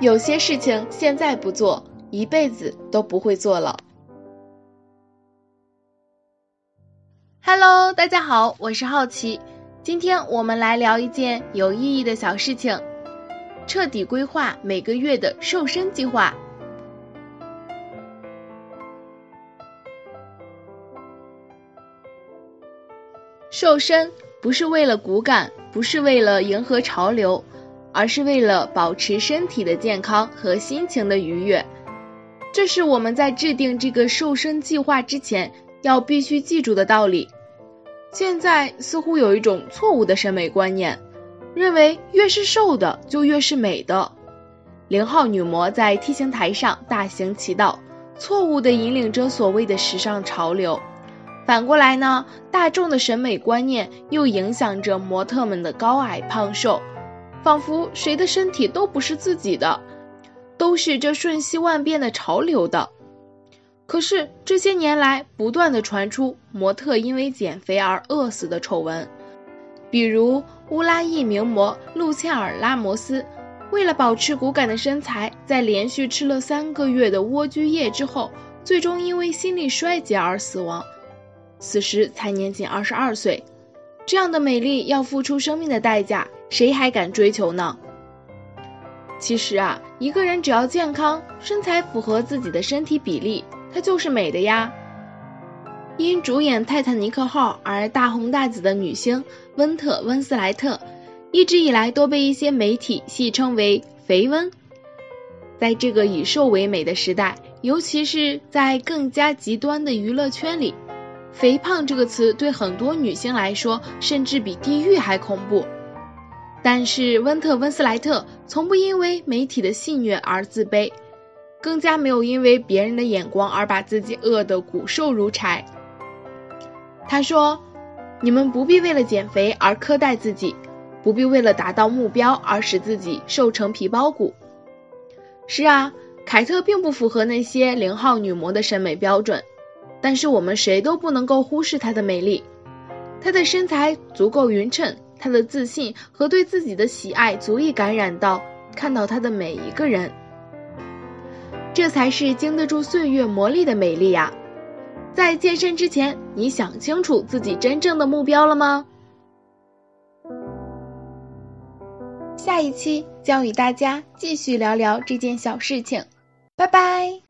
有些事情现在不做，一辈子都不会做了。Hello，大家好，我是好奇，今天我们来聊一件有意义的小事情：彻底规划每个月的瘦身计划。瘦身不是为了骨感，不是为了迎合潮流，而是为了保持身体的健康和心情的愉悦。这是我们在制定这个瘦身计划之前要必须记住的道理。现在似乎有一种错误的审美观念，认为越是瘦的就越是美的。零号女模在 T 型台上大行其道，错误地引领着所谓的时尚潮流。反过来呢，大众的审美观念又影响着模特们的高矮胖瘦，仿佛谁的身体都不是自己的，都是这瞬息万变的潮流的。可是这些年来，不断的传出模特因为减肥而饿死的丑闻，比如乌拉伊名模露茜尔拉摩斯，为了保持骨感的身材，在连续吃了三个月的莴苣叶之后，最终因为心力衰竭而死亡，此时才年仅二十二岁。这样的美丽要付出生命的代价，谁还敢追求呢？其实啊，一个人只要健康，身材符合自己的身体比例。她就是美的呀！因主演《泰坦尼克号》而大红大紫的女星温特温斯莱特，一直以来都被一些媒体戏称为“肥温”。在这个以瘦为美的时代，尤其是在更加极端的娱乐圈里，“肥胖”这个词对很多女星来说，甚至比地狱还恐怖。但是温特温斯莱特从不因为媒体的戏谑而自卑。更加没有因为别人的眼光而把自己饿得骨瘦如柴。他说：“你们不必为了减肥而苛待自己，不必为了达到目标而使自己瘦成皮包骨。”是啊，凯特并不符合那些零号女模的审美标准，但是我们谁都不能够忽视她的美丽。她的身材足够匀称，她的自信和对自己的喜爱足以感染到看到她的每一个人。这才是经得住岁月磨砺的美丽呀！在健身之前，你想清楚自己真正的目标了吗？下一期将与大家继续聊聊这件小事情，拜拜。